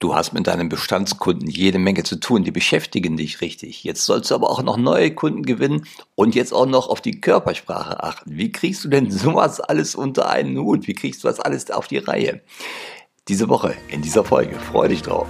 Du hast mit deinen Bestandskunden jede Menge zu tun, die beschäftigen dich richtig. Jetzt sollst du aber auch noch neue Kunden gewinnen und jetzt auch noch auf die Körpersprache achten. Wie kriegst du denn sowas alles unter einen Hut? Wie kriegst du das alles auf die Reihe? Diese Woche in dieser Folge. Freue dich drauf.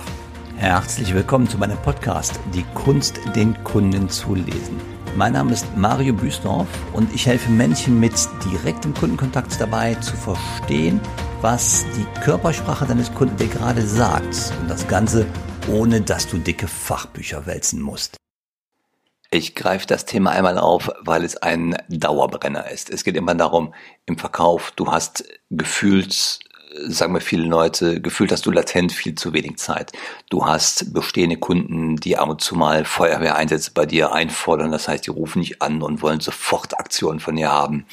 Herzlich willkommen zu meinem Podcast Die Kunst, den Kunden zu lesen. Mein Name ist Mario Büsdorf und ich helfe Menschen mit direktem Kundenkontakt dabei zu verstehen, was die Körpersprache deines Kunden dir gerade sagt. Und das Ganze ohne dass du dicke Fachbücher wälzen musst. Ich greife das Thema einmal auf, weil es ein Dauerbrenner ist. Es geht immer darum, im Verkauf, du hast gefühlt sagen wir viele Leute, gefühlt hast du latent viel zu wenig Zeit. Du hast bestehende Kunden, die ab und zu mal Feuerwehreinsätze bei dir einfordern. Das heißt, die rufen dich an und wollen sofort Aktionen von dir haben.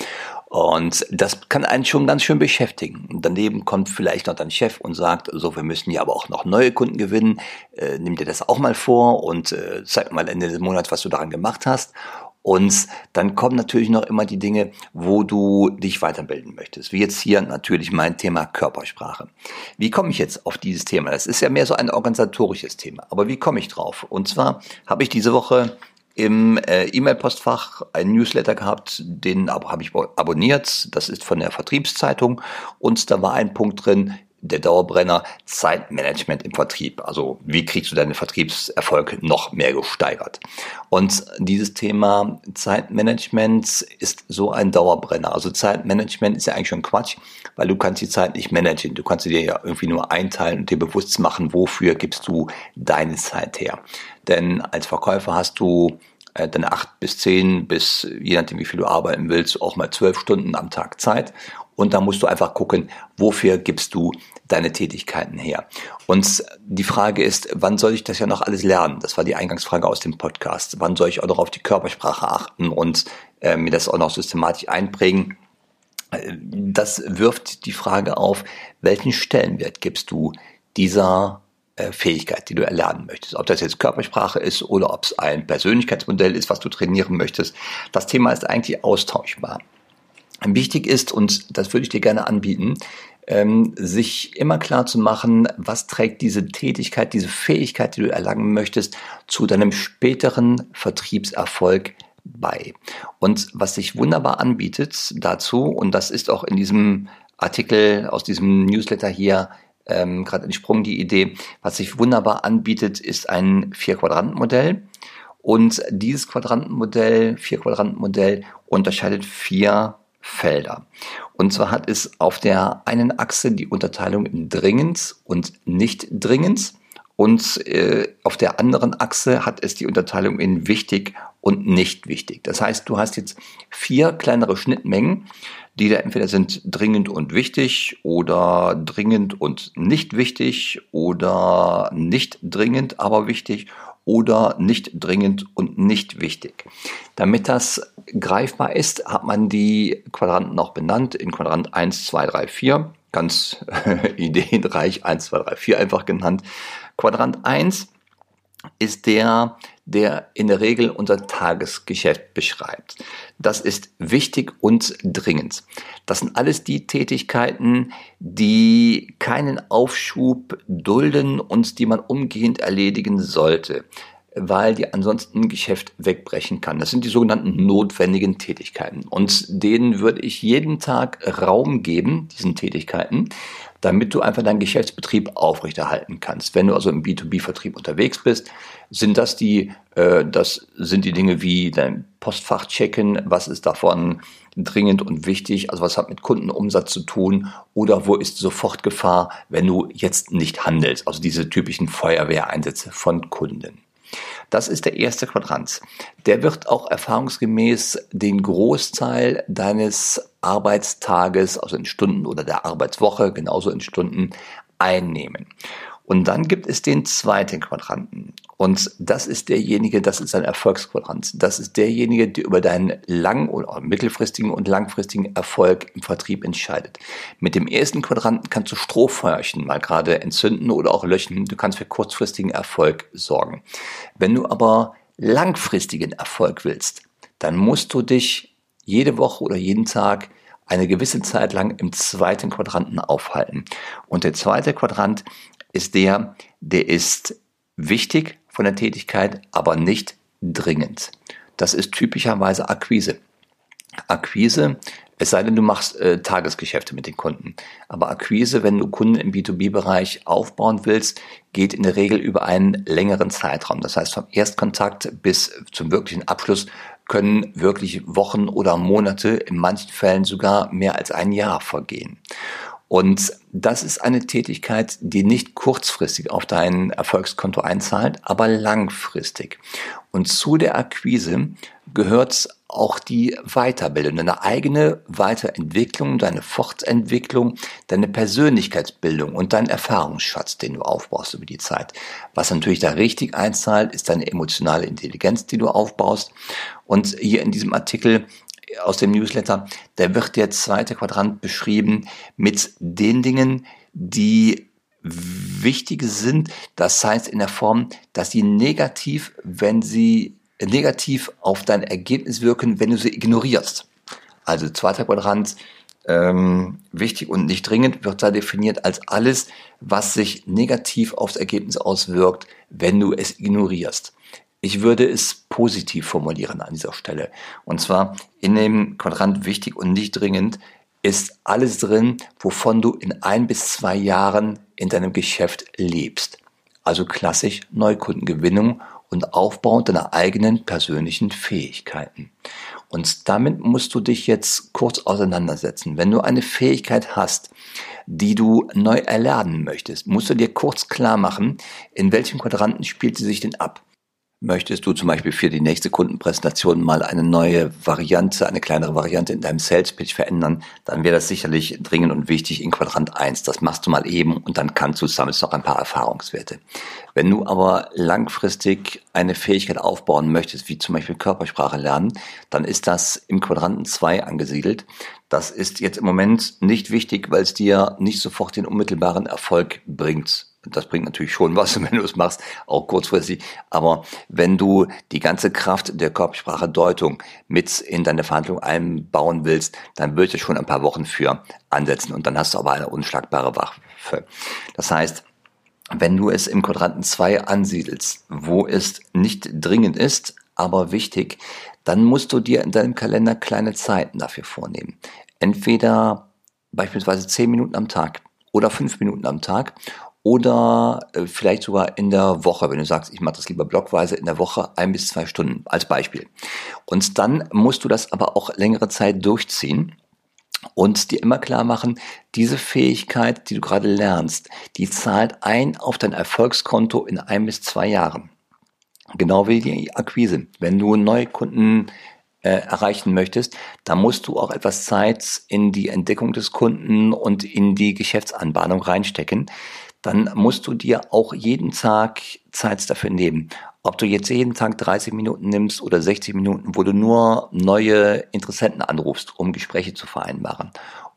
Und das kann einen schon ganz schön beschäftigen. Daneben kommt vielleicht noch dein Chef und sagt, so, wir müssen ja aber auch noch neue Kunden gewinnen. Äh, nimm dir das auch mal vor und äh, zeig mal Ende des Monats, was du daran gemacht hast. Und dann kommen natürlich noch immer die Dinge, wo du dich weiterbilden möchtest. Wie jetzt hier natürlich mein Thema Körpersprache. Wie komme ich jetzt auf dieses Thema? Das ist ja mehr so ein organisatorisches Thema. Aber wie komme ich drauf? Und zwar habe ich diese Woche im äh, E-Mail-Postfach einen Newsletter gehabt, den habe ich abonniert. Das ist von der Vertriebszeitung. Und da war ein Punkt drin, der Dauerbrenner Zeitmanagement im Vertrieb. Also wie kriegst du deinen Vertriebserfolg noch mehr gesteigert? Und dieses Thema Zeitmanagement ist so ein Dauerbrenner. Also Zeitmanagement ist ja eigentlich schon Quatsch, weil du kannst die Zeit nicht managen. Du kannst sie dir ja irgendwie nur einteilen und dir bewusst machen, wofür gibst du deine Zeit her. Denn als Verkäufer hast du äh, dann acht bis zehn bis, je nachdem wie viel du arbeiten willst, auch mal zwölf Stunden am Tag Zeit. Und da musst du einfach gucken, wofür gibst du deine Tätigkeiten her. Und die Frage ist, wann soll ich das ja noch alles lernen? Das war die Eingangsfrage aus dem Podcast. Wann soll ich auch noch auf die Körpersprache achten und äh, mir das auch noch systematisch einprägen? Das wirft die Frage auf, welchen Stellenwert gibst du dieser äh, Fähigkeit, die du erlernen möchtest. Ob das jetzt Körpersprache ist oder ob es ein Persönlichkeitsmodell ist, was du trainieren möchtest. Das Thema ist eigentlich austauschbar. Wichtig ist, und das würde ich dir gerne anbieten, ähm, sich immer klar zu machen, was trägt diese Tätigkeit, diese Fähigkeit, die du erlangen möchtest, zu deinem späteren Vertriebserfolg bei. Und was sich wunderbar anbietet dazu, und das ist auch in diesem Artikel aus diesem Newsletter hier ähm, gerade entsprungen, die Idee, was sich wunderbar anbietet, ist ein Vier-Quadranten-Modell. Und dieses Quadrantenmodell, Vier-Quadranten-Modell unterscheidet vier Felder. Und zwar hat es auf der einen Achse die Unterteilung in dringend und nicht dringend und äh, auf der anderen Achse hat es die Unterteilung in wichtig und nicht wichtig. Das heißt, du hast jetzt vier kleinere Schnittmengen, die da entweder sind dringend und wichtig oder dringend und nicht wichtig oder nicht dringend, aber wichtig oder nicht dringend und nicht wichtig. Damit das greifbar ist, hat man die Quadranten auch benannt in Quadrant 1, 2, 3, 4. Ganz ideenreich 1, 2, 3, 4 einfach genannt. Quadrant 1 ist der, der in der Regel unser Tagesgeschäft beschreibt. Das ist wichtig und dringend. Das sind alles die Tätigkeiten, die keinen Aufschub dulden und die man umgehend erledigen sollte weil die ansonsten Geschäft wegbrechen kann. Das sind die sogenannten notwendigen Tätigkeiten. Und denen würde ich jeden Tag Raum geben, diesen Tätigkeiten, damit du einfach deinen Geschäftsbetrieb aufrechterhalten kannst. Wenn du also im B2B-Vertrieb unterwegs bist, sind das die, äh, das sind die Dinge wie dein Postfach checken, was ist davon dringend und wichtig, also was hat mit Kundenumsatz zu tun oder wo ist Sofortgefahr, wenn du jetzt nicht handelst, also diese typischen Feuerwehreinsätze von Kunden. Das ist der erste Quadrant. Der wird auch erfahrungsgemäß den Großteil deines Arbeitstages, also in Stunden oder der Arbeitswoche, genauso in Stunden, einnehmen. Und dann gibt es den zweiten Quadranten. Und das ist derjenige, das ist ein Erfolgsquadrant. Das ist derjenige, der über deinen lang- oder mittelfristigen und langfristigen Erfolg im Vertrieb entscheidet. Mit dem ersten Quadranten kannst du Strohfeuerchen mal gerade entzünden oder auch löschen. Du kannst für kurzfristigen Erfolg sorgen. Wenn du aber langfristigen Erfolg willst, dann musst du dich jede Woche oder jeden Tag eine gewisse Zeit lang im zweiten Quadranten aufhalten. Und der zweite Quadrant ist der, der ist wichtig von der Tätigkeit, aber nicht dringend. Das ist typischerweise Akquise. Akquise, es sei denn, du machst äh, Tagesgeschäfte mit den Kunden. Aber Akquise, wenn du Kunden im B2B-Bereich aufbauen willst, geht in der Regel über einen längeren Zeitraum. Das heißt, vom Erstkontakt bis zum wirklichen Abschluss können wirklich Wochen oder Monate, in manchen Fällen sogar mehr als ein Jahr vergehen. Und das ist eine Tätigkeit, die nicht kurzfristig auf dein Erfolgskonto einzahlt, aber langfristig. Und zu der Akquise gehört auch die Weiterbildung, deine eigene Weiterentwicklung, deine Fortentwicklung, deine Persönlichkeitsbildung und dein Erfahrungsschatz, den du aufbaust über die Zeit. Was natürlich da richtig einzahlt, ist deine emotionale Intelligenz, die du aufbaust. Und hier in diesem Artikel aus dem Newsletter, da wird der zweite Quadrant beschrieben mit den Dingen, die wichtig sind. Das heißt in der Form, dass sie negativ, wenn sie negativ auf dein Ergebnis wirken, wenn du sie ignorierst. Also zweiter Quadrant, ähm, wichtig und nicht dringend, wird da definiert als alles, was sich negativ aufs Ergebnis auswirkt, wenn du es ignorierst. Ich würde es positiv formulieren an dieser Stelle. Und zwar in dem Quadrant wichtig und nicht dringend ist alles drin, wovon du in ein bis zwei Jahren in deinem Geschäft lebst. Also klassisch Neukundengewinnung und Aufbau deiner eigenen persönlichen Fähigkeiten. Und damit musst du dich jetzt kurz auseinandersetzen. Wenn du eine Fähigkeit hast, die du neu erlernen möchtest, musst du dir kurz klar machen, in welchem Quadranten spielt sie sich denn ab. Möchtest du zum Beispiel für die nächste Kundenpräsentation mal eine neue Variante, eine kleinere Variante in deinem Sales Pitch verändern, dann wäre das sicherlich dringend und wichtig in Quadrant 1. Das machst du mal eben und dann kannst du sammelst noch ein paar Erfahrungswerte. Wenn du aber langfristig eine Fähigkeit aufbauen möchtest, wie zum Beispiel Körpersprache lernen, dann ist das im Quadranten 2 angesiedelt. Das ist jetzt im Moment nicht wichtig, weil es dir nicht sofort den unmittelbaren Erfolg bringt das bringt natürlich schon was, wenn du es machst, auch kurzfristig. Aber wenn du die ganze Kraft der Körpersprache Deutung mit in deine Verhandlung einbauen willst, dann würde ich schon ein paar Wochen für ansetzen und dann hast du aber eine unschlagbare Waffe. Das heißt, wenn du es im Quadranten 2 ansiedelst, wo es nicht dringend ist, aber wichtig, dann musst du dir in deinem Kalender kleine Zeiten dafür vornehmen. Entweder beispielsweise 10 Minuten am Tag oder 5 Minuten am Tag oder äh, vielleicht sogar in der Woche, wenn du sagst, ich mache das lieber blockweise in der Woche ein bis zwei Stunden als Beispiel. Und dann musst du das aber auch längere Zeit durchziehen und dir immer klar machen, diese Fähigkeit, die du gerade lernst, die zahlt ein auf dein Erfolgskonto in ein bis zwei Jahren. Genau wie die Akquise. Wenn du neue Kunden äh, erreichen möchtest, dann musst du auch etwas Zeit in die Entdeckung des Kunden und in die Geschäftsanbahnung reinstecken dann musst du dir auch jeden Tag Zeit dafür nehmen. Ob du jetzt jeden Tag 30 Minuten nimmst oder 60 Minuten, wo du nur neue Interessenten anrufst, um Gespräche zu vereinbaren.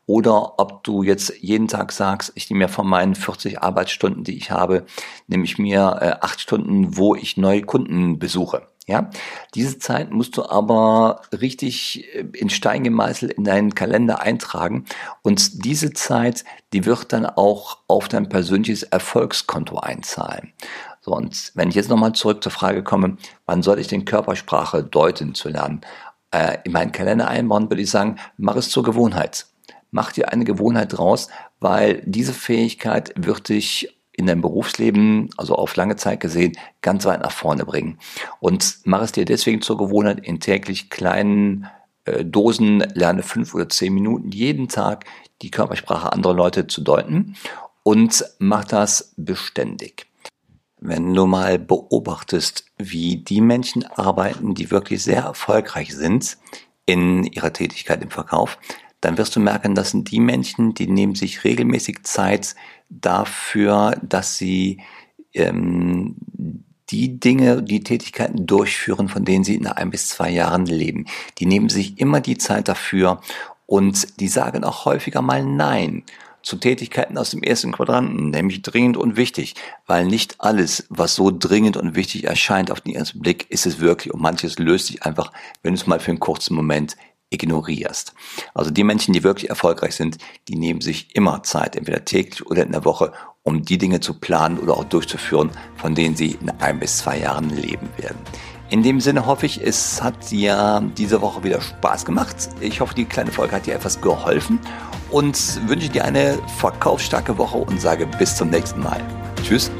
Oder ob du jetzt jeden Tag sagst, ich nehme mir von meinen 40 Arbeitsstunden, die ich habe, nehme ich mir äh, acht Stunden, wo ich neue Kunden besuche. Ja, diese Zeit musst du aber richtig äh, in Stein gemeißelt in deinen Kalender eintragen und diese Zeit, die wird dann auch auf dein persönliches Erfolgskonto einzahlen. So, und wenn ich jetzt nochmal zurück zur Frage komme, wann soll ich den Körpersprache deuten zu lernen? Äh, in meinen Kalender einbauen, würde ich sagen, mach es zur Gewohnheit. Mach dir eine Gewohnheit draus, weil diese Fähigkeit wird dich in deinem Berufsleben, also auf lange Zeit gesehen, ganz weit nach vorne bringen. Und mach es dir deswegen zur Gewohnheit, in täglich kleinen äh, Dosen lerne fünf oder zehn Minuten jeden Tag die Körpersprache anderer Leute zu deuten und mach das beständig. Wenn du mal beobachtest, wie die Menschen arbeiten, die wirklich sehr erfolgreich sind in ihrer Tätigkeit im Verkauf, dann wirst du merken, das sind die Menschen, die nehmen sich regelmäßig Zeit dafür, dass sie ähm, die Dinge, die Tätigkeiten durchführen, von denen sie in ein bis zwei Jahren leben. Die nehmen sich immer die Zeit dafür und die sagen auch häufiger mal Nein zu Tätigkeiten aus dem ersten Quadranten, nämlich dringend und wichtig, weil nicht alles, was so dringend und wichtig erscheint auf den ersten Blick, ist es wirklich und manches löst sich einfach, wenn du es mal für einen kurzen Moment ignorierst. Also die Menschen, die wirklich erfolgreich sind, die nehmen sich immer Zeit, entweder täglich oder in der Woche, um die Dinge zu planen oder auch durchzuführen, von denen sie in ein bis zwei Jahren leben werden. In dem Sinne hoffe ich, es hat dir diese Woche wieder Spaß gemacht. Ich hoffe, die kleine Folge hat dir etwas geholfen und wünsche dir eine verkaufsstarke Woche und sage bis zum nächsten Mal. Tschüss.